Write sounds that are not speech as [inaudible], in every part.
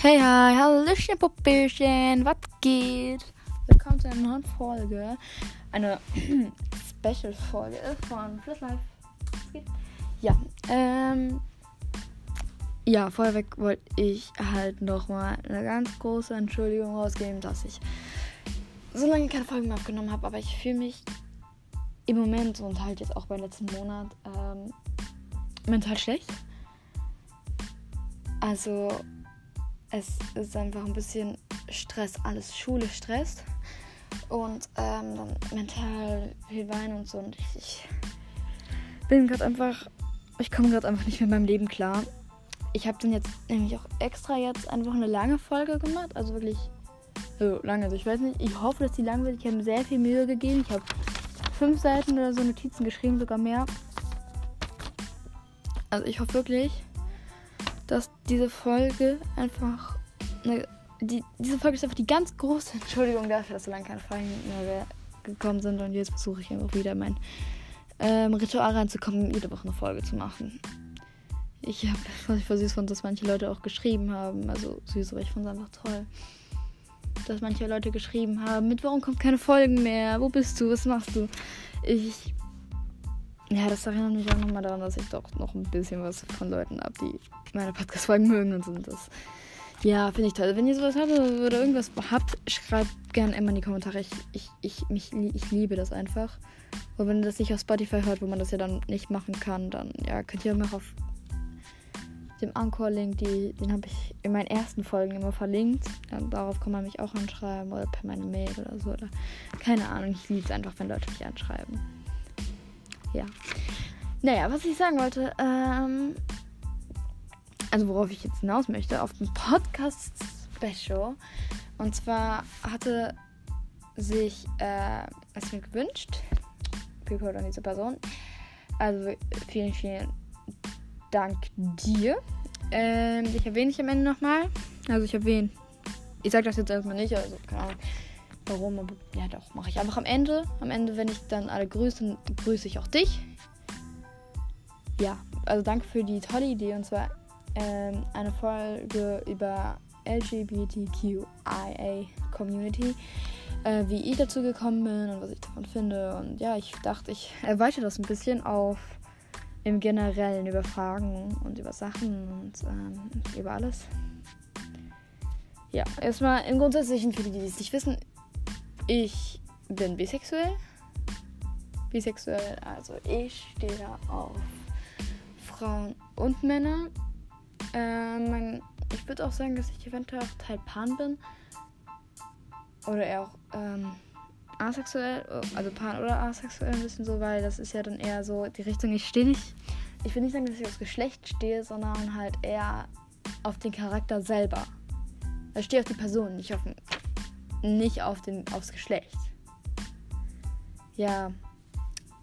Hey, hi, Hallöchen, Puppchen, was geht? Willkommen zu einer neuen Folge. Eine [clears throat] Special-Folge von Fliss Life. Ja, ähm. Ja, vorweg wollte ich halt nochmal eine ganz große Entschuldigung rausgeben, dass ich so lange keine Folgen mehr aufgenommen habe, aber ich fühle mich im Moment und halt jetzt auch beim letzten Monat ähm, mental schlecht. Also es ist einfach ein bisschen Stress, alles Schule stresst und ähm, dann mental viel Wein und so und ich, ich bin gerade einfach, ich komme gerade einfach nicht mit meinem Leben klar. Ich habe dann jetzt nämlich auch extra jetzt einfach eine lange Folge gemacht, also wirklich so lange. Also ich weiß nicht, ich hoffe, dass die lang wird. Ich habe mir sehr viel Mühe gegeben. Ich habe fünf Seiten oder so Notizen geschrieben, sogar mehr. Also ich hoffe wirklich, dass diese Folge einfach eine, die, diese Folge ist einfach die ganz große [laughs] Entschuldigung dafür, dass so lange keine Folgen mehr gekommen sind und jetzt versuche ich einfach wieder mein ähm, Ritual reinzukommen, jede Woche eine Folge zu machen. Ich habe, [laughs] was ich voll süß fand, dass manche Leute auch geschrieben haben, also süß, aber ich fand es einfach toll, dass manche Leute geschrieben haben, mit warum kommt keine Folgen mehr, wo bist du, was machst du? Ich ja, das erinnert mich auch nochmal daran, dass ich doch noch ein bisschen was von Leuten habe, die meine Podcast-Folgen mögen und sind das. Ja, finde ich toll. Wenn ihr sowas habt oder irgendwas habt, schreibt gerne immer in die Kommentare. Ich, ich, ich, mich, ich liebe das einfach. Und wenn ihr das nicht auf Spotify hört, wo man das ja dann nicht machen kann, dann ja, könnt ihr immer auf dem Anchor-Link, den habe ich in meinen ersten Folgen immer verlinkt. Dann, darauf kann man mich auch anschreiben oder per meine Mail oder so. Oder keine Ahnung, ich liebe es einfach, wenn Leute mich anschreiben ja. Naja, was ich sagen wollte, ähm, also worauf ich jetzt hinaus möchte, auf dem Podcast-Special. Und zwar hatte sich äh, es mir gewünscht, People an diese Person. Also vielen, vielen Dank dir. Ähm, ich erwähne ich am Ende nochmal. Also ich erwähne. Ich sage das jetzt erstmal nicht, also keine Ahnung warum, aber ja doch, mache ich einfach am Ende. Am Ende, wenn ich dann alle grüße, grüße ich auch dich. Ja, also danke für die tolle Idee und zwar ähm, eine Folge über LGBTQIA Community, äh, wie ich dazu gekommen bin und was ich davon finde. Und ja, ich dachte, ich erweitere das ein bisschen auf im Generellen über Fragen und über Sachen und ähm, über alles. Ja, erstmal im Grundsätzlichen für die, die es nicht wissen, ich bin bisexuell. Bisexuell, also ich stehe auf Frauen und Männer. Äh, mein, ich würde auch sagen, dass ich eventuell auch Teil Pan bin. Oder eher auch ähm, asexuell, also Pan oder asexuell ein bisschen so, weil das ist ja dann eher so die Richtung, ich stehe nicht, ich will nicht sagen, dass ich aufs Geschlecht stehe, sondern halt eher auf den Charakter selber. Ich stehe auf die Person, nicht auf den nicht auf den, aufs Geschlecht. Ja,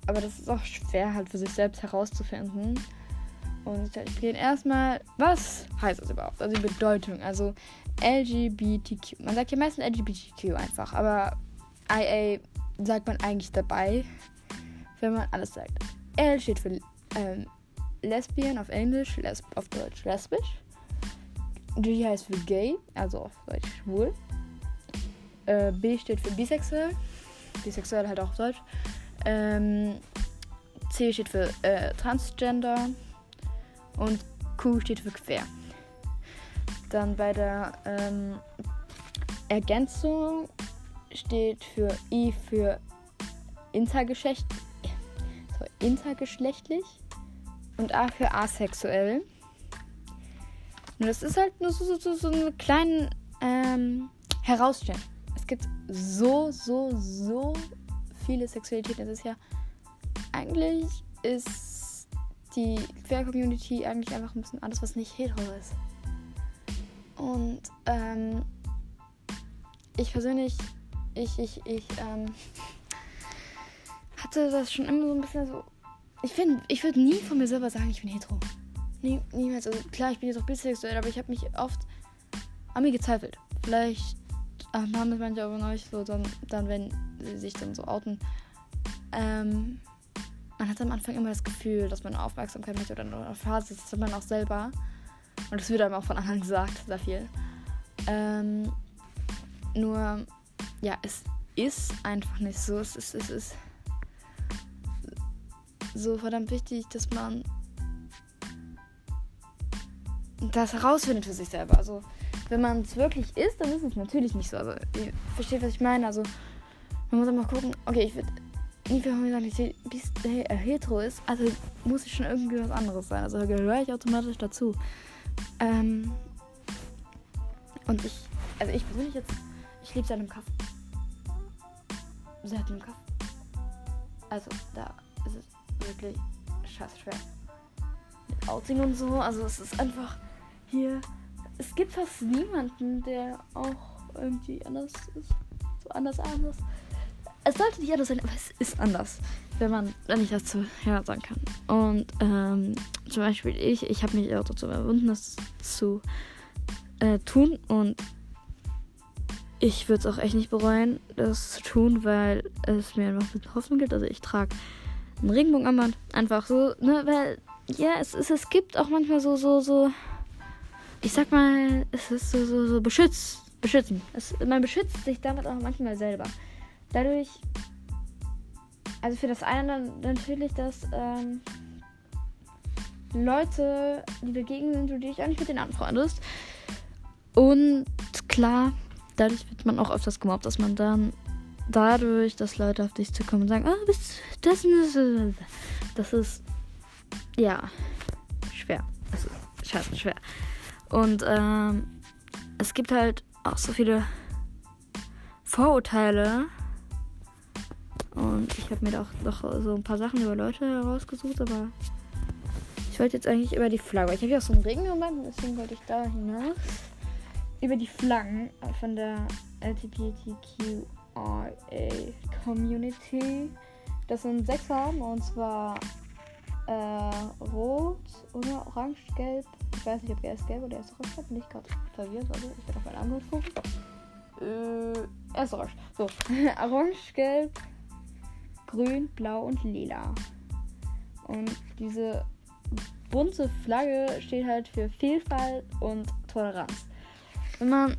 aber das ist auch schwer halt für sich selbst herauszufinden. Und ich beginne erstmal, was heißt das überhaupt? Also die Bedeutung. Also LGBTQ. Man sagt ja meistens LGBTQ einfach, aber IA sagt man eigentlich dabei, wenn man alles sagt. L steht für ähm, Lesbian auf Englisch, Lesb auf Deutsch lesbisch. G heißt für gay, also auf Deutsch schwul. Äh, B steht für bisexuell. Bisexuell halt auch auf Deutsch. Ähm, C steht für äh, Transgender. Und Q steht für quer. Dann bei der ähm, Ergänzung steht für I für intergeschlecht, so, intergeschlechtlich und A für asexuell. Und das ist halt nur so, so, so, eine kleine ähm, Herausstellung es gibt so, so, so viele Sexualitäten. Es ist ja eigentlich ist die Queer-Community eigentlich einfach ein bisschen alles, was nicht hetero ist. Und ähm, ich persönlich, ich, ich, ich ähm, hatte das schon immer so ein bisschen so. Ich finde, ich würde nie von mir selber sagen, ich bin hetero. Nie, niemals. Also klar, ich bin jetzt auch bisexuell, aber ich habe mich oft an mir gezweifelt. Vielleicht Ach, machen das manche aber noch nicht so, dann, dann, wenn sie sich dann so outen. Ähm, man hat am Anfang immer das Gefühl, dass man Aufmerksamkeit möchte oder eine Phase, das hat man auch selber. Und das wird einem auch von anderen gesagt, sehr viel. Ähm, nur, ja, es ist einfach nicht so. Es ist, es ist so verdammt wichtig, dass man das herausfindet für sich selber. Also, wenn man es wirklich ist, dann ist es natürlich nicht so. Also, ihr versteht, was ich meine. Also, man muss einfach gucken, okay, ich würde nie mir sagen, dass bis äh, hetero ist, also muss ich schon irgendwie was anderes sein. Also gehöre ich automatisch dazu. Ähm, und ich, also ich persönlich jetzt, ich liebe seinen Kaffee. Seit dem Kaffee. Also da ist es wirklich scheiße schwer. Mit Outing und so, also es ist einfach hier, es gibt fast niemanden, der auch irgendwie anders ist. So anders anders es sollte nicht anders sein, aber es ist anders, wenn man wenn ich das zu ja, sagen kann. Und ähm, zum Beispiel ich, ich habe mich auch dazu überwunden, das zu äh, tun und ich würde es auch echt nicht bereuen, das zu tun, weil es mir einfach mit Hoffnung gibt. Also ich trage einen Regenbogenarmband, einfach so, ne, weil ja, es, es, es gibt auch manchmal so, so, so, ich sag mal, es ist so, so, so beschützt, beschützen. Es, man beschützt sich damit auch manchmal selber dadurch, also für das eine natürlich, dass ähm, Leute, die dagegen sind, du dich auch nicht mit denen anfreundest. Und klar, dadurch wird man auch öfters gemobbt, dass man dann dadurch, dass Leute auf dich zukommen und sagen, ah, oh, bist das, das, das ist ja schwer. Das ist scheiße schwer. Und ähm, es gibt halt auch so viele Vorurteile, und ich habe mir doch noch so ein paar Sachen über Leute herausgesucht, aber ich wollte jetzt eigentlich über die Flagge. Ich habe ja auch so einen Regenmoment, deswegen wollte ich da hinaus. Über die Flaggen von der LGBTQIA Community. Das sind sechs Farben und zwar äh, rot oder orange, gelb. Ich weiß nicht, ob er erst gelb oder erst orange hat. Bin ich gerade verwirrt. Also ich werde auf meine Antwort gucken. Äh, erst orange. So, [laughs] orange, gelb, grün, blau und lila. Und diese bunte Flagge steht halt für Vielfalt und Toleranz. Wenn man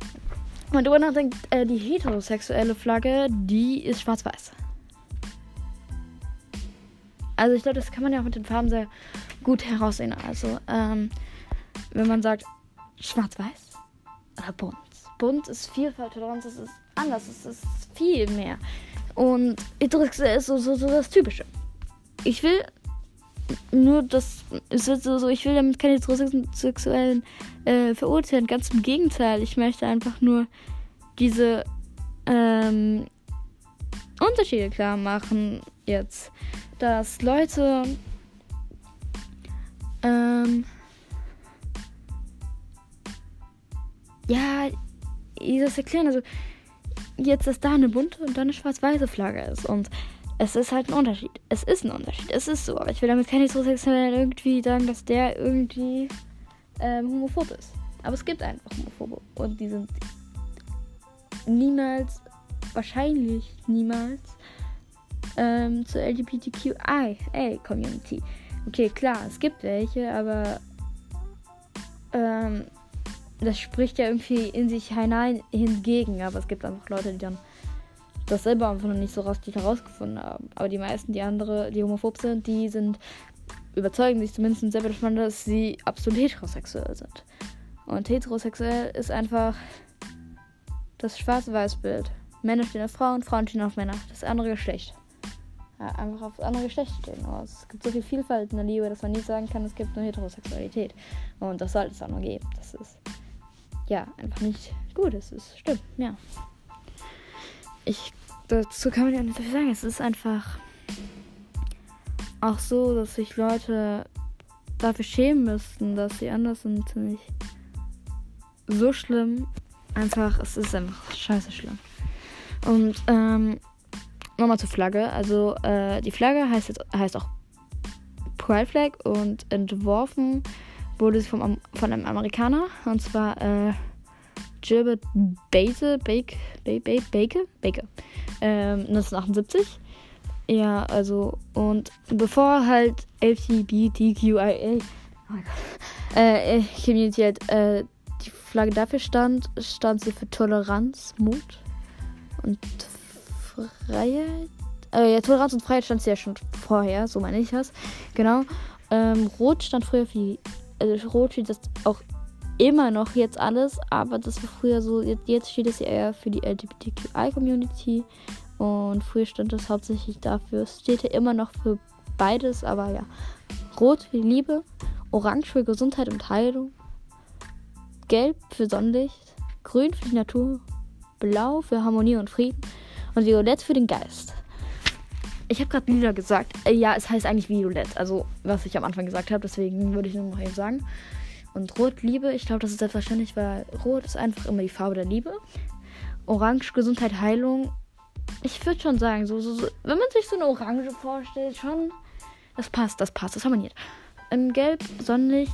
mal drüber nachdenkt, äh, die heterosexuelle Flagge, die ist schwarz-weiß. Also ich glaube, das kann man ja auch mit den Farben sehr gut heraussehen. Also ähm, wenn man sagt schwarz-weiß oder bunt. Bunt ist Vielfalt, Toleranz, ist anders, es ist viel mehr. Und heterosexuell ist so, so, so das Typische. Ich will nur das, es wird so, so, ich will damit keine Heterosexuellen äh, verurteilen. Ganz im Gegenteil. Ich möchte einfach nur diese ähm, Unterschiede klar machen jetzt. Dass Leute ähm, ja, wie das erklären? Also, jetzt ist da eine bunte und dann eine schwarz-weiße Flagge ist. Und es ist halt ein Unterschied. Es ist ein Unterschied. Es ist so. Aber ich will damit keine Heterosexuellen irgendwie sagen, dass der irgendwie ähm, homophob ist. Aber es gibt einfach Homophobe. Und die sind niemals, wahrscheinlich niemals, ähm, zur LGBTQI-Community. Okay, klar, es gibt welche, aber ähm, das spricht ja irgendwie in sich hinein hingegen, aber es gibt einfach Leute, die dann das selber einfach noch nicht so richtig herausgefunden haben. Aber die meisten, die andere, die homophob sind, die sind überzeugen sich zumindest selber davon, dass sie absolut heterosexuell sind. Und heterosexuell ist einfach das schwarz-weiß-Bild. Männer stehen auf Frauen, Frauen stehen auf Männer. Das andere Geschlecht. Einfach auf andere Geschlecht stehen. Aber es gibt so viel Vielfalt in der Liebe, dass man nie sagen kann, es gibt nur Heterosexualität. Und das sollte es auch nur geben. Das ist ja, einfach nicht gut ist. Es stimmt, ja. Ich, dazu kann man ja nicht so viel sagen. Es ist einfach auch so, dass sich Leute dafür schämen müssten, dass sie anders sind, ziemlich so schlimm. Einfach, es ist einfach scheiße schlimm. Und, ähm, nochmal zur Flagge. Also, äh, die Flagge heißt jetzt, heißt auch Pride Flag und entworfen wurde sie vom, von einem Amerikaner. Und zwar äh, Gilbert Base, Bake, Bake, Bake, Bake, ähm, 1978. Ja, also, und bevor halt LGBTQIA oh äh, Community halt äh, die Flagge dafür stand, stand sie für Toleranz, Mut und Freiheit. Äh, ja, Toleranz und Freiheit stand ja schon vorher, so meine ich das. Genau. Ähm, Rot stand früher für die. Also Rot steht das auch immer noch jetzt alles, aber das war früher so. Jetzt, jetzt steht es ja eher für die LGBTQI-Community. Und früher stand das hauptsächlich dafür. Es steht ja immer noch für beides, aber ja. Rot für Liebe, Orange für Gesundheit und Heilung, Gelb für Sonnenlicht, Grün für die Natur, Blau für Harmonie und Frieden und Violett für den Geist. Ich habe gerade lila gesagt. Äh, ja, es heißt eigentlich Violett. Also, was ich am Anfang gesagt habe. Deswegen würde ich nur noch eben sagen. Und Rot, Liebe. Ich glaube, das ist selbstverständlich, weil Rot ist einfach immer die Farbe der Liebe. Orange, Gesundheit, Heilung. Ich würde schon sagen, so, so, so, wenn man sich so eine Orange vorstellt, schon. Das passt, das passt, das harmoniert. Im Gelb, Sonnenlicht.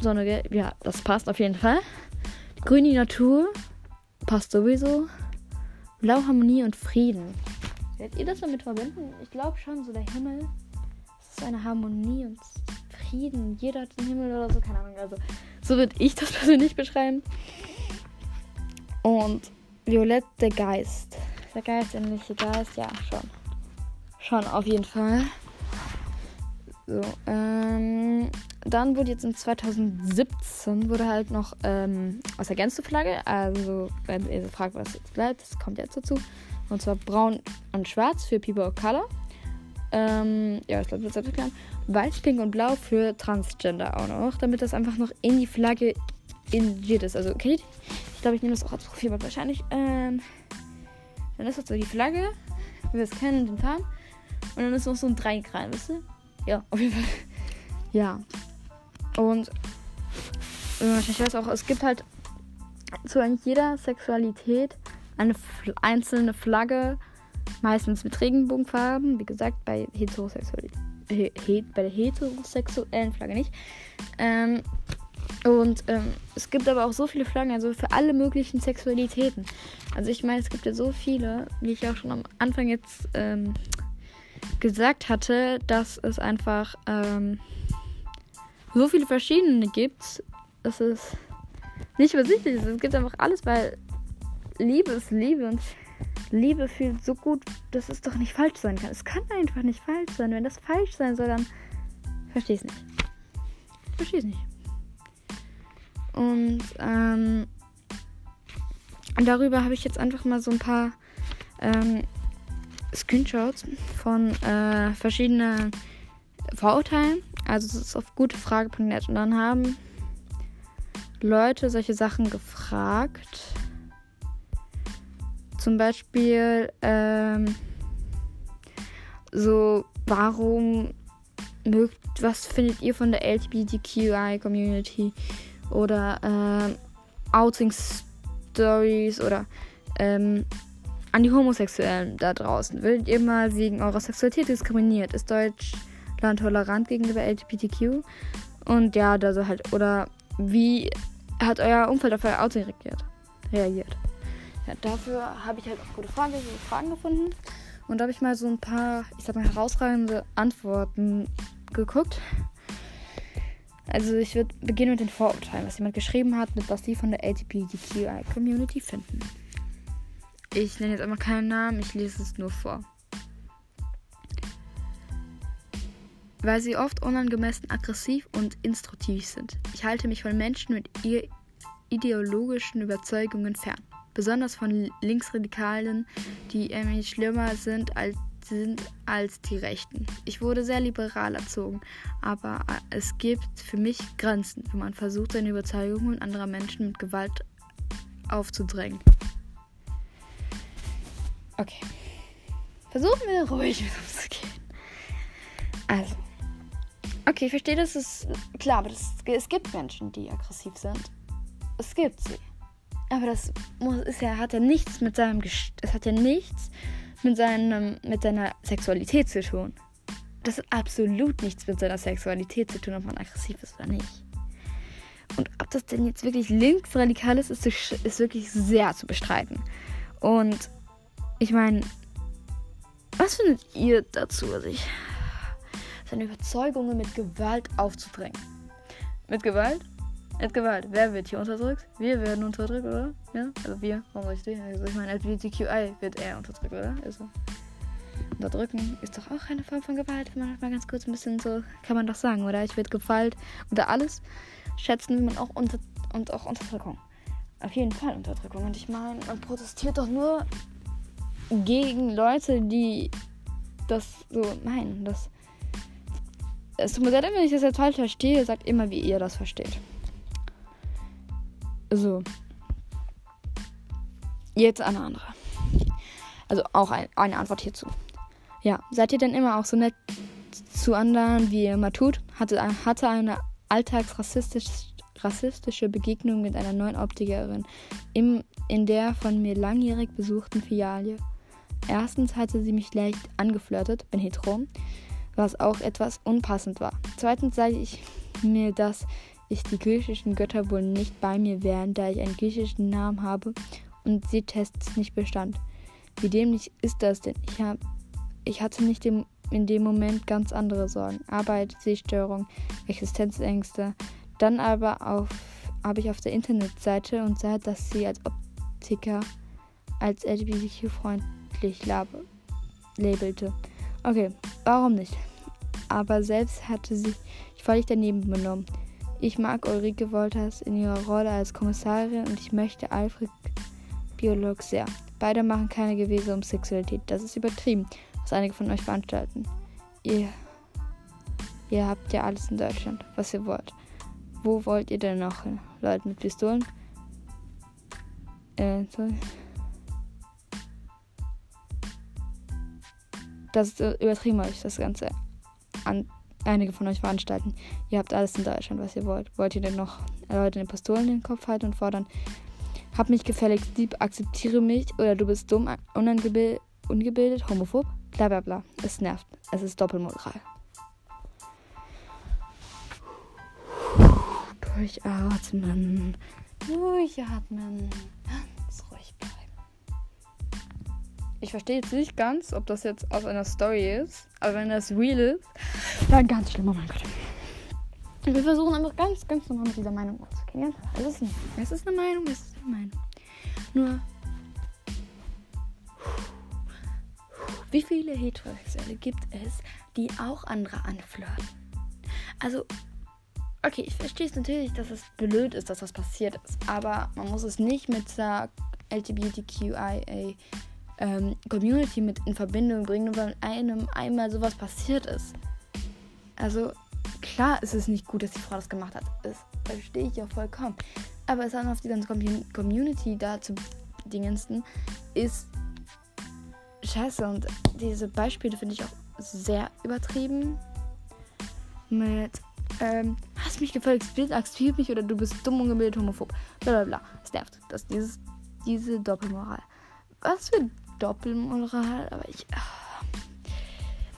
Sonne, Gelb. Ja, das passt auf jeden Fall. Grün, die Natur. Passt sowieso. Blau, Harmonie und Frieden. Werdet ihr das damit verbinden? Ich glaube schon, so der Himmel. Es ist eine Harmonie und Frieden. Jeder hat den Himmel oder so, keine Ahnung. Also, so würde ich das [laughs] persönlich beschreiben. Und Violett, der Geist. Der Geist, ähnliche Geist, ja, schon. Schon, auf jeden Fall. So, ähm, dann wurde jetzt in 2017 wurde halt noch ähm, aus der Gänzeflagge, also wenn ihr fragt, was jetzt bleibt, das kommt jetzt dazu, und zwar braun und schwarz für People of Color. Ähm, ja, ich glaube, das ist klar. Weiß, pink und blau für Transgender auch noch, damit das einfach noch in die Flagge integriert ist. Also, kennt Ich glaube, ich nehme das auch als Profilbild wahrscheinlich. Ähm, dann ist das so die Flagge, wie wir es kennen, den Farben. Und dann ist noch so ein Dreieck rein, wisst ihr? Ja, auf jeden Fall. Ja. Und äh, ich weiß auch, es gibt halt zu jeder Sexualität eine einzelne Flagge, meistens mit Regenbogenfarben. Wie gesagt, bei, Heterosexuell he he bei der heterosexuellen Flagge nicht. Ähm, und ähm, es gibt aber auch so viele Flaggen, also für alle möglichen Sexualitäten. Also ich meine, es gibt ja so viele, wie ich auch schon am Anfang jetzt ähm, gesagt hatte, dass es einfach ähm, so viele verschiedene gibt. es nicht übersichtlich ist. Es gibt einfach alles, weil Liebe ist Liebe und Liebe fühlt so gut, dass es doch nicht falsch sein kann. Es kann einfach nicht falsch sein. Wenn das falsch sein soll, dann verstehe ich es nicht. Verstehe es nicht. Und ähm, darüber habe ich jetzt einfach mal so ein paar ähm, Screenshots von äh, verschiedenen Vorurteilen. Also es ist auf gutefrage.net und dann haben Leute solche Sachen gefragt. Zum Beispiel, ähm, so, warum mögt, was findet ihr von der LGBTQI-Community? Oder ähm, Outing-Stories oder ähm, an die Homosexuellen da draußen. Werdet ihr mal wegen eurer Sexualität diskriminiert? Ist Deutschland tolerant gegenüber LGBTQ? Und ja, da so halt, oder wie hat euer Umfeld auf euer Outing reagiert? reagiert? Ja, dafür habe ich halt auch gute Fragen, Fragen gefunden. Und da habe ich mal so ein paar, ich sag mal, herausragende Antworten geguckt. Also ich würde beginnen mit den Vorurteilen, was jemand geschrieben hat, mit was sie von der LGBTQI-Community finden. Ich nenne jetzt einfach keinen Namen, ich lese es nur vor. Weil sie oft unangemessen aggressiv und instruktiv sind. Ich halte mich von Menschen mit ihr ideologischen Überzeugungen fern besonders von Linksradikalen, die irgendwie schlimmer sind als, sind als die Rechten. Ich wurde sehr liberal erzogen, aber es gibt für mich Grenzen, wenn man versucht, seine Überzeugungen anderer Menschen mit Gewalt aufzudrängen. Okay. Versuchen wir ruhig mit uns zu gehen. Also. Okay, ich verstehe, das ist klar, aber das, es gibt Menschen, die aggressiv sind. Es gibt sie. Aber das muss, ist ja, hat ja nichts mit seinem es hat ja nichts mit seinem mit seiner Sexualität zu tun. Das hat absolut nichts mit seiner Sexualität zu tun, ob man aggressiv ist oder nicht. Und ob das denn jetzt wirklich linksradikal ist, ist, ist wirklich sehr zu bestreiten. Und ich meine, was findet ihr dazu, sich seine Überzeugungen mit Gewalt aufzudrängen? Mit Gewalt Jetzt Gewalt. Wer wird hier unterdrückt? Wir werden unterdrückt, oder? Ja? Also wir, warum richtig? Also ich meine, LGBTQI wird eher unterdrückt, oder? Also unterdrücken ist doch auch eine Form von Gewalt, wenn man mal ganz kurz ein bisschen so, kann man doch sagen, oder? Ich werde Gewalt unter alles schätzen, wie man auch unter und auch Unterdrückung. Auf jeden Fall Unterdrückung. Und ich meine, man protestiert doch nur gegen Leute, die das so meinen. Das es tut mir leid, wenn ich das jetzt falsch verstehe. Sagt immer, wie ihr das versteht. So. Jetzt eine andere. Also auch ein, eine Antwort hierzu. Ja, seid ihr denn immer auch so nett zu anderen, wie ihr immer tut? Hatte, hatte eine alltagsrassistische Begegnung mit einer neuen Optikerin im, in der von mir langjährig besuchten Filiale. Erstens hatte sie mich leicht angeflirtet, bin hetero, was auch etwas unpassend war. Zweitens sage ich mir, dass ich die griechischen Götter wohl nicht bei mir wären, da ich einen griechischen Namen habe und sie Tests nicht bestand. Wie dämlich ist das denn? Ich, hab, ich hatte nicht im, in dem Moment ganz andere Sorgen. Arbeit, Sehstörung, Existenzängste. Dann aber habe ich auf der Internetseite und sah, dass sie als Optiker als LGBTQ-freundlich labelte. Okay, warum nicht? Aber selbst hatte sie völlig daneben benommen. Ich mag Ulrike Wolters in ihrer Rolle als Kommissarin und ich möchte Alfred Biolog sehr. Beide machen keine Gewese um Sexualität. Das ist übertrieben, was einige von euch veranstalten. Ihr, ihr habt ja alles in Deutschland, was ihr wollt. Wo wollt ihr denn noch hin? Leute mit Pistolen? Äh, sorry. Das ist übertrieben euch, das Ganze an einige von euch veranstalten. Ihr habt alles in Deutschland, was ihr wollt. Wollt ihr denn noch Leute in den Pistolen in den Kopf halten und fordern, hab mich gefälligst lieb, akzeptiere mich oder du bist dumm, ungebildet, homophob, bla bla bla. Es nervt. Es ist Doppelmoral. Durchatmen. Durchatmen. Ich verstehe jetzt nicht ganz, ob das jetzt aus einer Story ist. Aber wenn das real ist, dann ganz schlimm. Oh mein Gott. Wir versuchen einfach ganz, ganz normal mit dieser Meinung umzugehen. Es ist, eine, es ist eine Meinung, es ist eine Meinung. Nur, wie viele Heterosexuelle gibt es, die auch andere anflirten? Also, okay, ich verstehe es natürlich, dass es blöd ist, dass das passiert ist. Aber man muss es nicht mit der LGBTQIA ähm, Community mit in Verbindung bringen, weil einem einmal sowas passiert ist. Also klar ist es nicht gut, dass die Frau das gemacht hat. Das verstehe ich ja vollkommen. Aber es dann auf die ganze Community da zu dingensten ist scheiße. Und diese Beispiele finde ich auch sehr übertrieben. Mit, ähm, hast mich Bild, akzeptiert mich oder du bist dumm, ungebildet, homophob. Blablabla. Es nervt. Das, dieses, diese Doppelmoral. Was für Doppelmoral, aber ich. Ah,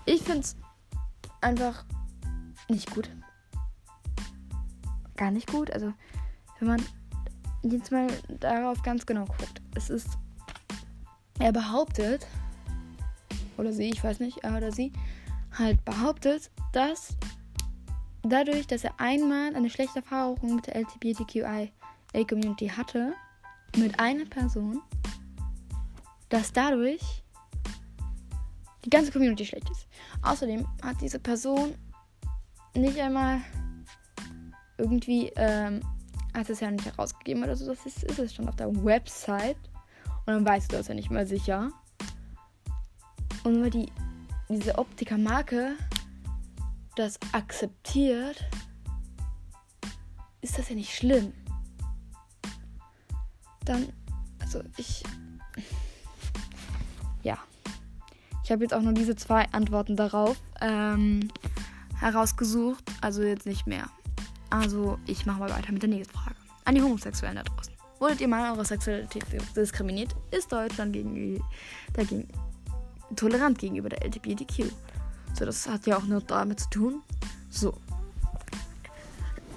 ich finde es einfach nicht gut. Gar nicht gut. Also, wenn man jetzt mal darauf ganz genau guckt. Es ist. Er behauptet, oder sie, ich weiß nicht, er oder sie, halt behauptet, dass dadurch, dass er einmal eine schlechte Erfahrung mit der LGBTQI-Community hatte, mit einer Person, dass dadurch die ganze Community schlecht ist. Außerdem hat diese Person nicht einmal irgendwie, ähm, hat es ja nicht herausgegeben oder so, das ist, ist es schon auf der Website. Und dann weißt du das ja nicht mehr sicher. Und wenn die, diese Optiker-Marke das akzeptiert, ist das ja nicht schlimm. Dann, also ich. Ich habe jetzt auch nur diese zwei Antworten darauf ähm, herausgesucht. Also jetzt nicht mehr. Also ich mache mal weiter mit der nächsten Frage. An die Homosexuellen da draußen. Wurdet ihr mal eure Sexualität diskriminiert? Ist Deutschland gegen, dagegen tolerant gegenüber der LGBTQ? So, das hat ja auch nur damit zu tun. So.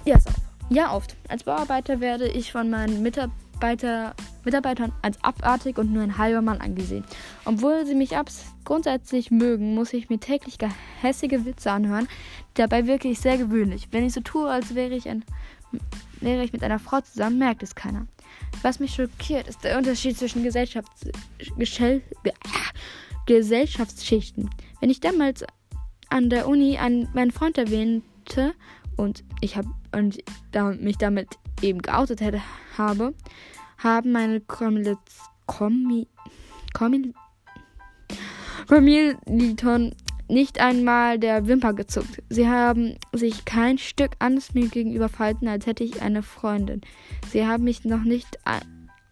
Ja, so. Ja, oft. Als Bauarbeiter werde ich von meinen Mitarbeitern Mitarbeitern als abartig und nur ein halber Mann angesehen. Obwohl sie mich grundsätzlich mögen, muss ich mir täglich gehässige Witze anhören. Dabei wirke ich sehr gewöhnlich. Wenn ich so tue, als wäre ich ein Wäre ich mit einer Frau zusammen, merkt es keiner. Was mich schockiert, ist der Unterschied zwischen Gesellschafts Geschell Gesellschaftsschichten. Wenn ich damals an der Uni an meinen Freund erwähnte und ich habe und da, mich damit eben geoutet hätte, habe, haben meine Kommilitonen Kommilitonen nicht einmal der Wimper gezuckt. Sie haben sich kein Stück anders mir gegenüber verhalten, als hätte ich eine Freundin. Sie haben mich noch nicht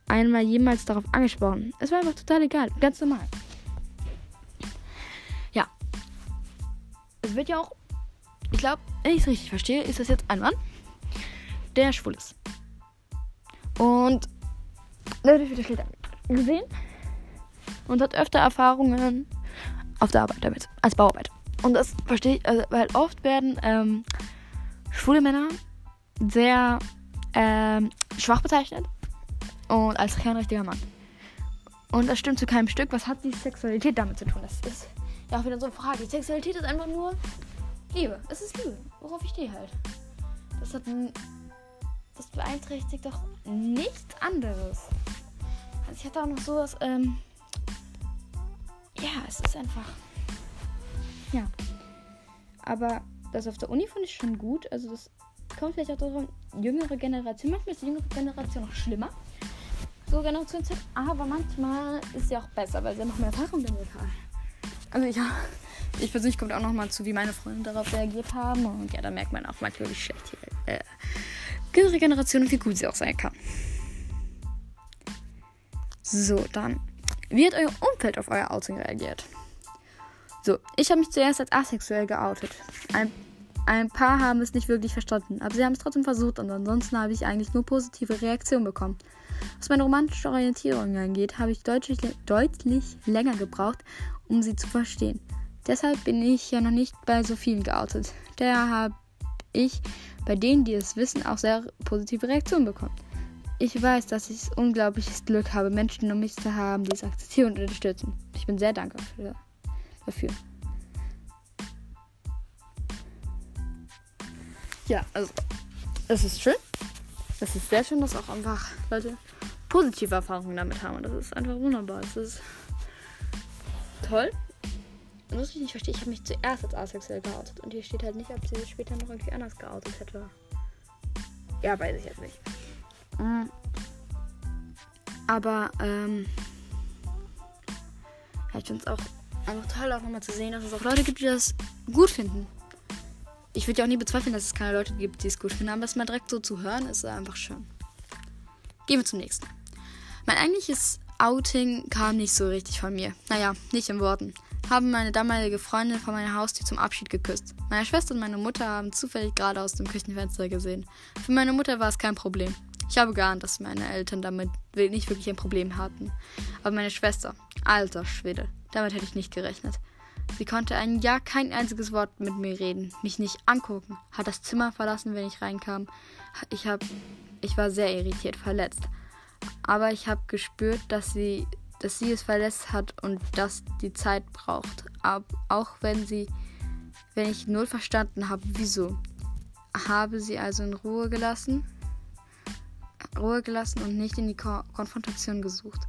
einmal jemals darauf angesprochen. Es war einfach total egal, ganz normal. Ja. Es wird ja auch, ich glaube, wenn ich es richtig verstehe, ist das jetzt ein Mann, der schwul ist. Und der wird wieder schlecht gesehen und hat öfter Erfahrungen auf der Arbeit damit, als Bauarbeit. Und das verstehe ich, also, weil oft werden ähm, schwule Männer sehr ähm, schwach bezeichnet und als kein richtiger Mann. Und das stimmt zu keinem Stück. Was hat die Sexualität damit zu tun? Das ist ja auch wieder so eine Frage. Die Sexualität ist einfach nur Liebe. Es ist Liebe, worauf ich stehe halt. Das hat das beeinträchtigt doch nichts anderes. Also ich hatte auch noch sowas, ähm, ja, es ist einfach. Ja. Aber das auf der Uni finde ich schon gut. Also das kommt vielleicht auch darum, jüngere Generation. Manchmal ist die jüngere Generation noch schlimmer. So Generation Z. Aber manchmal ist sie auch besser, weil sie ja noch mehr Erfahrung damit haben. Also ja, ich persönlich kommt auch noch mal zu, wie meine Freunde darauf reagiert haben. Und ja, da merkt man auch manchmal, wie schlecht die äh, jüngere Generation und wie gut sie auch sein kann. So, dann wie hat euer Umfeld auf euer Outing reagiert? So, ich habe mich zuerst als asexuell geoutet. Ein, ein paar haben es nicht wirklich verstanden, aber sie haben es trotzdem versucht und ansonsten habe ich eigentlich nur positive Reaktionen bekommen. Was meine romantische Orientierung angeht, habe ich deutlich, deutlich länger gebraucht, um sie zu verstehen. Deshalb bin ich ja noch nicht bei so vielen geoutet. Daher habe ich bei denen, die es wissen, auch sehr positive Reaktionen bekommen. Ich weiß, dass ich unglaubliches Glück habe, Menschen um mich zu haben, die es akzeptieren und unterstützen. Ich bin sehr dankbar für, dafür. Ja, also, es ist schön. Es ist sehr schön, dass auch einfach Leute positive Erfahrungen damit haben. Und das ist einfach wunderbar. Es ist toll. Und was ich nicht verstehe, ich habe mich zuerst als asexuell geoutet. Und hier steht halt nicht, ob sie später noch irgendwie anders geoutet hätte. Ja, weiß ich jetzt nicht. Mhm. Aber, ähm, ja, ich finde es auch einfach toll, auch nochmal zu sehen, dass es auch Leute gibt, die das gut finden. Ich würde ja auch nie bezweifeln, dass es keine Leute gibt, die es gut finden, aber das mal direkt so zu hören, ist einfach schön. Gehen wir zum nächsten. Mein eigentliches Outing kam nicht so richtig von mir. Naja, nicht in Worten. Haben meine damalige Freundin vor meiner Haustür zum Abschied geküsst. Meine Schwester und meine Mutter haben zufällig gerade aus dem Küchenfenster gesehen. Für meine Mutter war es kein Problem. Ich habe geahnt, dass meine Eltern damit nicht wirklich ein Problem hatten. Aber meine Schwester, alter Schwede, damit hätte ich nicht gerechnet. Sie konnte ein Jahr kein einziges Wort mit mir reden, mich nicht angucken, hat das Zimmer verlassen, wenn ich reinkam. Ich hab, ich war sehr irritiert, verletzt. Aber ich habe gespürt, dass sie, dass sie es verletzt hat und dass die Zeit braucht. Ab, auch wenn sie, wenn ich null verstanden habe, wieso. Habe sie also in Ruhe gelassen? Ruhe gelassen und nicht in die Ko Konfrontation gesucht.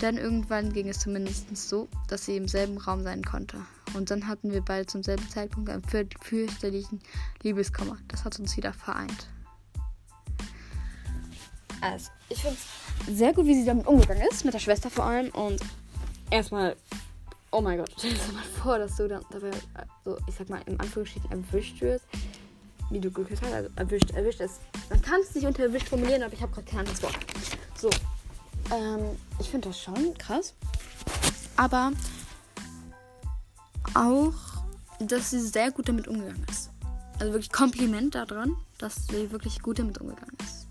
Denn irgendwann ging es zumindest so, dass sie im selben Raum sein konnte. Und dann hatten wir beide zum selben Zeitpunkt einen fürchterlichen Liebeskummer. Das hat uns wieder vereint. Also, ich finde es sehr gut, wie sie damit umgegangen ist, mit der Schwester vor allem. Und erstmal, oh mein Gott, [laughs] stell dir mal vor, dass du dann dabei, also ich sag mal, im Anführungsstrichen erwischt wirst wie du geküsst hast. Also erwischt, erwischt ist. Man kann es nicht unter erwischt formulieren, aber ich habe gerade kein anderes Wort. So. Ähm, ich finde das schon krass. Aber auch, dass sie sehr gut damit umgegangen ist. Also wirklich Kompliment daran, dass sie wirklich gut damit umgegangen ist.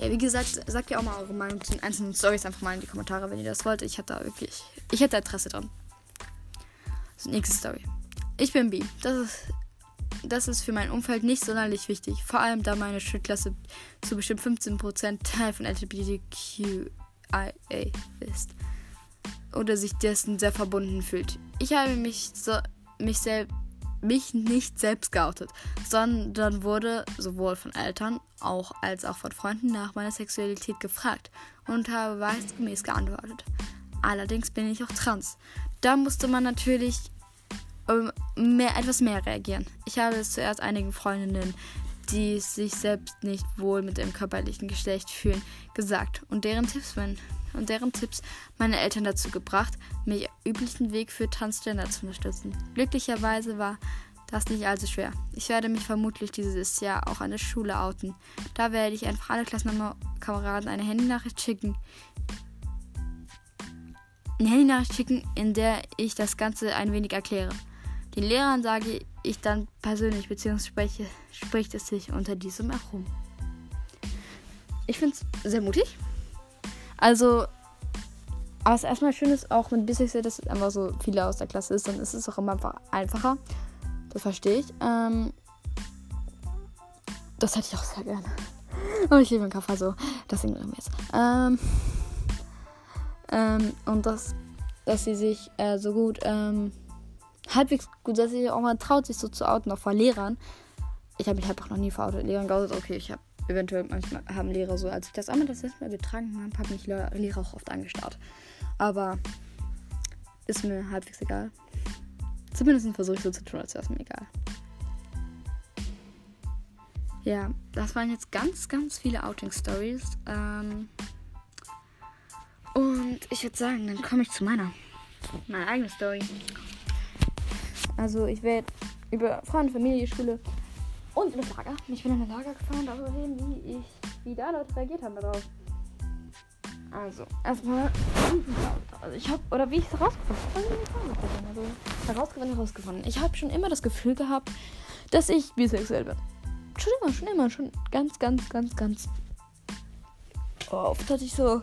Ja, wie gesagt, sagt ja auch mal eure Meinung zu den einzelnen Stories einfach mal in die Kommentare, wenn ihr das wollt. Ich hätte da wirklich, ich hätte Interesse dran. So, nächste Story. Ich bin B. Das ist das ist für mein Umfeld nicht sonderlich wichtig, vor allem da meine Schulklasse zu bestimmt 15% Teil von LGBTQIA ist oder sich dessen sehr verbunden fühlt. Ich habe mich, so, mich, sel mich nicht selbst geoutet, sondern wurde sowohl von Eltern auch als auch von Freunden nach meiner Sexualität gefragt und habe weisgemäß geantwortet. Allerdings bin ich auch trans. Da musste man natürlich ähm, mehr, etwas mehr reagieren. Ich habe es zuerst einigen Freundinnen, die sich selbst nicht wohl mit dem körperlichen Geschlecht fühlen, gesagt und deren Tipps, mein, und deren Tipps meine Eltern dazu gebracht, mich üblichen Weg für Transgender zu unterstützen. Glücklicherweise war das nicht allzu schwer. Ich werde mich vermutlich dieses Jahr auch an der Schule outen. Da werde ich einfach alle Klassenkameraden eine Handynachricht schicken. Eine Handynachricht schicken, in der ich das Ganze ein wenig erkläre. Den Lehrern sage ich dann persönlich, beziehungsweise spricht es sich unter diesem herum. Ich finde es sehr mutig. Also, was erstmal schön ist, auch mit Bisexuell, dass es einfach so viele aus der Klasse ist, dann ist es auch immer einfach einfacher. Das verstehe ich. Ähm, das hätte ich auch sehr gerne. [laughs] Aber oh, ich liebe den Kaffee, so. Das ignorieren wir jetzt. Ähm, ähm, und das, dass sie sich äh, so gut ähm, halbwegs gut, dass sie auch mal traut, sich so zu outen, auch vor Lehrern. Ich habe mich halt noch nie vor Lehrern geoutet. Okay, ich habe eventuell manchmal haben Lehrer so, als ich das einmal das letzte Mal getragen habe, habe mich Lehrer auch oft angestarrt. Aber ist mir halbwegs egal. Zumindest versuche ich so zu tun, als wäre es mir egal. Ja, das waren jetzt ganz, ganz viele Outing-Stories. Ähm und ich würde sagen, dann komme ich zu meiner, meiner eigenen Story. Also ich werde über Freunde, Familie, Schule und das Lager. Ich bin in ein Lager gefahren, darüber reden, wie ich, wie da Leute reagiert haben darauf. Also, erstmal, also ich habe, oder wie ich es herausgefunden habe, also herausgefunden. Ich habe schon immer das Gefühl gehabt, dass ich bisexuell bin. Schon immer, schon immer, schon ganz, ganz, ganz, ganz oft hatte ich so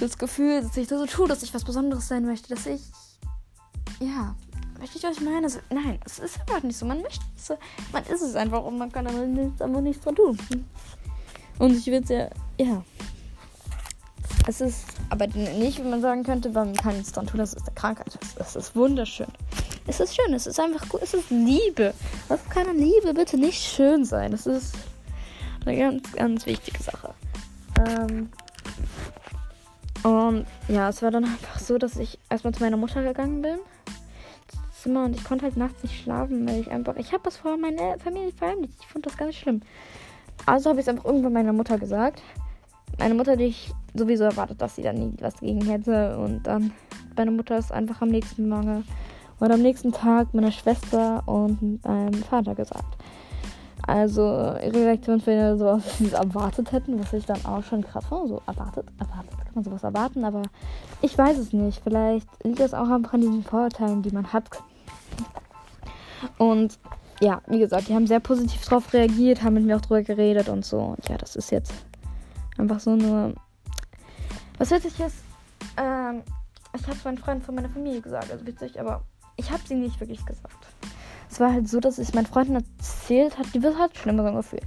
das Gefühl, dass ich das so tue, dass ich was Besonderes sein möchte, dass ich, ja, Versteht ihr, was ich meine? Also, nein, es ist einfach nicht so. Man möchte so. Man ist es einfach und man kann aber nichts, dran tun. Und ich würde ja, ja. Es ist aber nicht, wie man sagen könnte, weil man kann nichts dran tun. Das ist eine Krankheit. Es ist wunderschön. Es ist schön. Es ist einfach gut. Es ist Liebe. Was kann an Liebe bitte nicht schön sein? Das ist eine ganz, ganz wichtige Sache. Ähm, und ja, es war dann einfach so, dass ich erstmal zu meiner Mutter gegangen bin. Zimmer und ich konnte halt nachts nicht schlafen, weil ich einfach. Ich habe das vor meiner Familie verheimlicht. Ich fand das ganz schlimm. Also habe ich es einfach irgendwann meiner Mutter gesagt. Meine Mutter, die ich sowieso erwartet, dass sie da nie was gegen hätte. Und dann meine Mutter es einfach am nächsten Morgen oder am nächsten Tag meiner Schwester und meinem Vater gesagt. Also ihre Reaktion wäre so, dass sie es erwartet hätten, was ich dann auch schon krass fand. So erwartet, erwartet, kann man sowas erwarten, aber ich weiß es nicht. Vielleicht liegt das auch einfach an diesen Vorurteilen, die man hat. Und ja, wie gesagt, die haben sehr positiv drauf reagiert, haben mit mir auch drüber geredet und so. Und ja, das ist jetzt einfach so nur. Was witzig ist, ähm, ich habe es meinen Freunden von meiner Familie gesagt, also witzig, aber ich habe sie nicht wirklich gesagt. Es war halt so, dass ich meinen Freunden erzählt hat, die wird halt schon immer so ein Gefühl.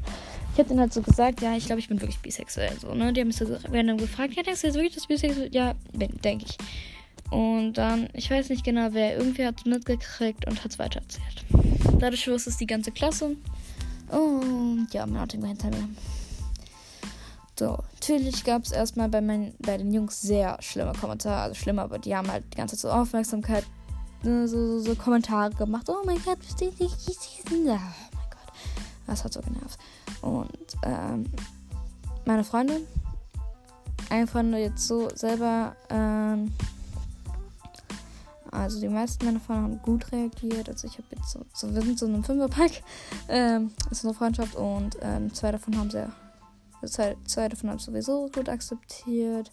Ich habe denen halt so gesagt, ja, ich glaube, ich bin wirklich bisexuell. So, ne? Die haben mich so random gefragt, ja, denkst du jetzt wirklich, dass bisexuell Ja, denke ich. Und dann, ich weiß nicht genau wer, irgendwie hat es mitgekriegt und hat es weitererzählt. Dadurch wusste es die ganze Klasse. Und ja, mein Outing war hinter mir. So, natürlich gab es erstmal bei, meinen, bei den Jungs sehr schlimme Kommentare. Also schlimm, aber die haben halt die ganze Zeit so Aufmerksamkeit, ne, so, so, so Kommentare gemacht. Oh mein Gott, verstehe ich nicht. Oh mein Gott. Das hat so genervt. Und ähm, meine Freundin, eine Freundin jetzt so selber, ähm, also die meisten meiner Freunde haben gut reagiert. Also ich habe jetzt so, so, wir sind so in einem Fünferpack. Ähm, ist eine Freundschaft und ähm, zwei davon haben sehr, zwei, zwei davon haben sowieso gut akzeptiert.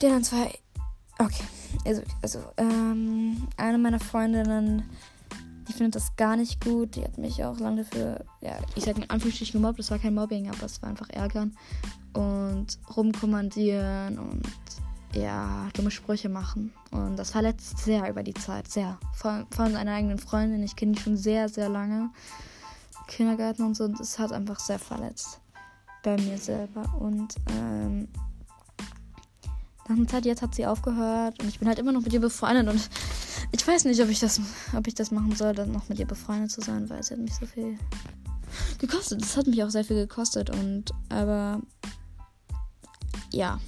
Die anderen zwei, okay. Also, also ähm, eine meiner Freundinnen, die findet das gar nicht gut. Die hat mich auch lange dafür, ja, ich sag in Anführungsstrichen gemobbt. Das war kein Mobbing, aber es war einfach ärgern und rumkommandieren und ja, dumme Sprüche machen. Und das verletzt sehr über die Zeit, sehr. Vor, vor allem einer eigenen Freundin. Ich kenne die schon sehr, sehr lange. Kindergarten und so. Und es hat einfach sehr verletzt. Bei mir selber. Und ähm, nach einer Zeit jetzt hat sie aufgehört. Und ich bin halt immer noch mit ihr befreundet. Und ich weiß nicht, ob ich das, ob ich das machen soll, dann noch mit ihr befreundet zu sein, weil es hat mich so viel gekostet. Das hat mich auch sehr viel gekostet und aber ja.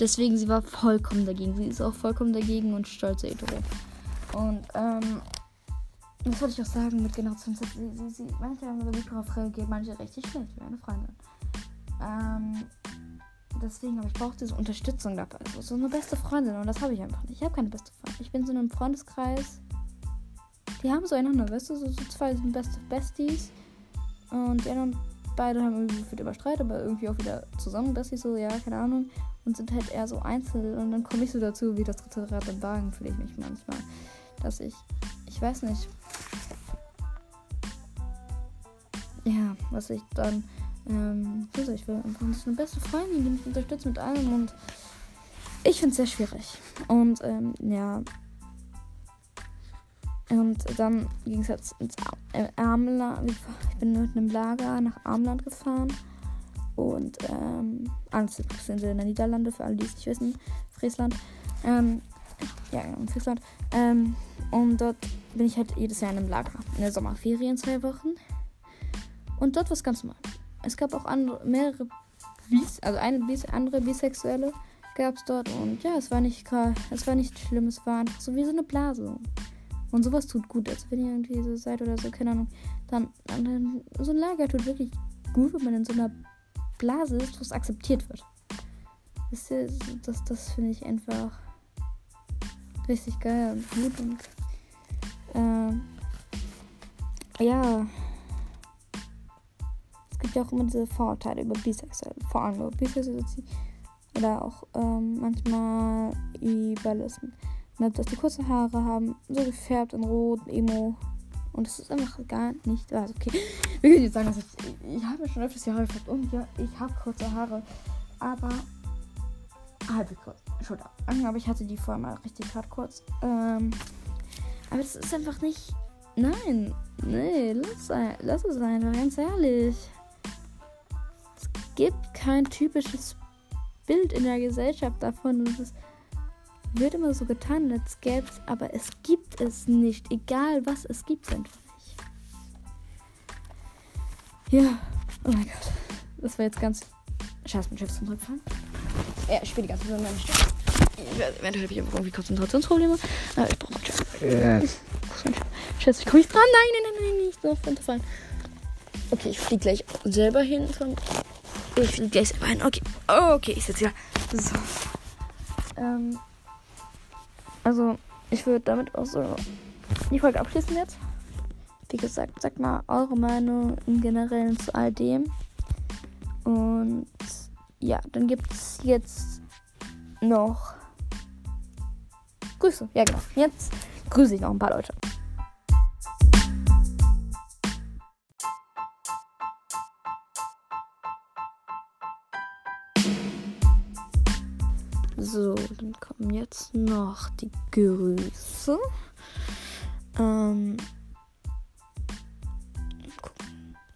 Deswegen, sie war vollkommen dagegen. Sie ist auch vollkommen dagegen und stolze Hetero. Und ähm, das wollte ich auch sagen mit Generation Z. Sie, sie, sie, manche haben so gut darauf reagiert, manche richtig schlecht, wie eine Freundin. Ähm, deswegen, aber ich brauche diese Unterstützung dabei. Also so eine beste Freundin und das habe ich einfach nicht. Ich habe keine beste Freundin. Ich bin so in einem Freundeskreis. Die haben so einander, weißt du, so, so zwei sind beste Besties. Und die anderen beide haben irgendwie wieder Streit, aber irgendwie auch wieder zusammen Besties, so, ja, keine Ahnung. Und sind halt eher so einzeln. Und dann komme ich so dazu, wie das dritte Rad im Wagen, fühle ich mich manchmal. Dass ich, ich weiß nicht. Ja, was ich dann ähm, also ich will einfach eine beste Freundin, die mich unterstützt mit allem und ich finde es sehr schwierig. Und ähm, ja. Und dann ging es jetzt ins Armland. Ich bin mit einem Lager nach Armland gefahren. Und, ähm, alles sind in den Niederlande, für alle, die es nicht wissen. Friesland. Ähm, ja, in Friesland. Ähm, und dort bin ich halt jedes Jahr in einem Lager. In der Sommerferien zwei Wochen. Und dort war es ganz normal es gab auch andere, mehrere Bis, also eine bis, andere Bisexuelle gab es dort und ja, es war nicht es war nicht schlimm, es war einfach so wie so eine Blase. Und sowas tut gut, als wenn ihr irgendwie so seid oder so, keine Ahnung. Dann, dann so ein Lager tut wirklich gut, wenn man in so einer Blase ist, wo es akzeptiert wird. Das, das, das finde ich einfach richtig geil und gut und äh, ja, gibt ja auch immer diese Vorurteile über Bisexuelle. Vor allem über Bisexuelle. Oder auch ähm, manchmal über Lesben. Dass die kurze Haare haben, so gefärbt in Rot, Emo. Und das ist einfach gar nicht. Also okay, wir können jetzt sagen, dass ich, ich habe mir schon öfters die Haare gefärbt. Und ja, ich habe kurze Haare. Aber halbwegs kurz. Schulter. Aber ich hatte die vorher mal richtig hart kurz. Ähm, aber das ist einfach nicht. Nein, nee, lass, lass es einfach, ganz ehrlich gibt kein typisches Bild in der Gesellschaft davon. Und es wird immer so getan, als gäbe es, aber es gibt es nicht. Egal was, es gibt es einfach nicht. Ja, oh mein Gott. Das war jetzt ganz. Scheiße, mein Chef ist zum Rückfallen. Ja, ich spiele die ganze Zeit meine Stimme. Eventuell habe ich irgendwie Konzentrationsprobleme. Aber ich brauche einen Chef. Ja. Scheiße, ich komme nicht dran. Nein, nein, nein, nein, nicht so runterfallen. Okay, ich fliege gleich selber hin ich will gleich selber hin. Okay. Okay, ich sitze hier. So. Ähm, also, ich würde damit auch so die Folge abschließen jetzt. Wie gesagt, sagt mal eure Meinung im Generellen zu all dem. Und ja, dann gibt es jetzt noch Grüße. Ja, genau. Jetzt grüße ich noch ein paar Leute. So, dann kommen jetzt noch die Grüße. Ähm,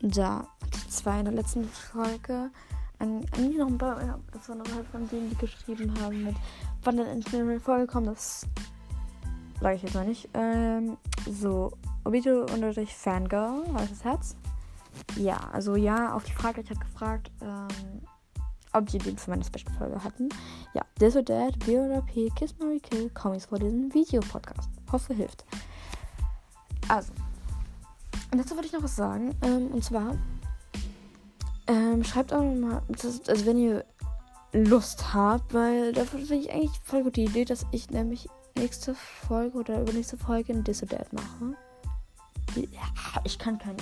da, die zwei in der letzten Folge. Eigentlich noch ein paar, das waren noch halt von denen, die geschrieben haben mit, wann dann endlich eine Folge kommt, das sage ich jetzt mal nicht. Ähm, so, Obito unterstrich Fangirl, heißt das Herz? Ja, also ja, auf die Frage, ich habe gefragt, ähm, ob die den für meine Special-Folge hatten. Ja, This or That, B oder P, Kiss Mary Kill, Comics vor diesem Videopodcast. Hoffe, hilft. Also, dazu wollte ich noch was sagen. Ähm, und zwar, ähm, schreibt auch mal, also wenn ihr Lust habt, weil dafür finde ich eigentlich voll gut die Idee, dass ich nämlich nächste Folge oder übernächste Folge ein This or That mache. Ja, ich kann kein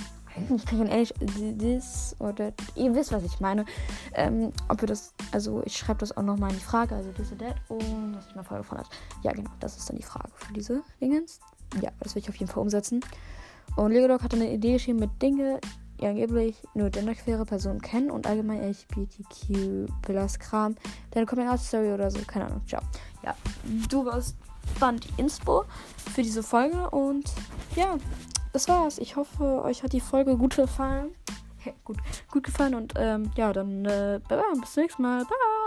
ich kann ehrlich, das oder ihr wisst, was ich meine. Ähm, ob wir das, also ich schreibe das auch nochmal in die Frage, also this or that und was ich eine Folge von hat. Ja, genau, das ist dann die Frage für diese Dingens. Ja, das will ich auf jeden Fall umsetzen. Und Legodog hat eine Idee geschrieben mit Dinge, die angeblich nur genderqueere Personen kennen und allgemein LGBTQ Plus Kram. Deine Coming Out Story oder so, keine Ahnung. Ciao. Ja, du warst dann die Inspo für diese Folge und ja, das war's. Ich hoffe, euch hat die Folge gut gefallen. gut, gut gefallen und ähm, ja, dann äh, bis zum nächsten Mal. Bye.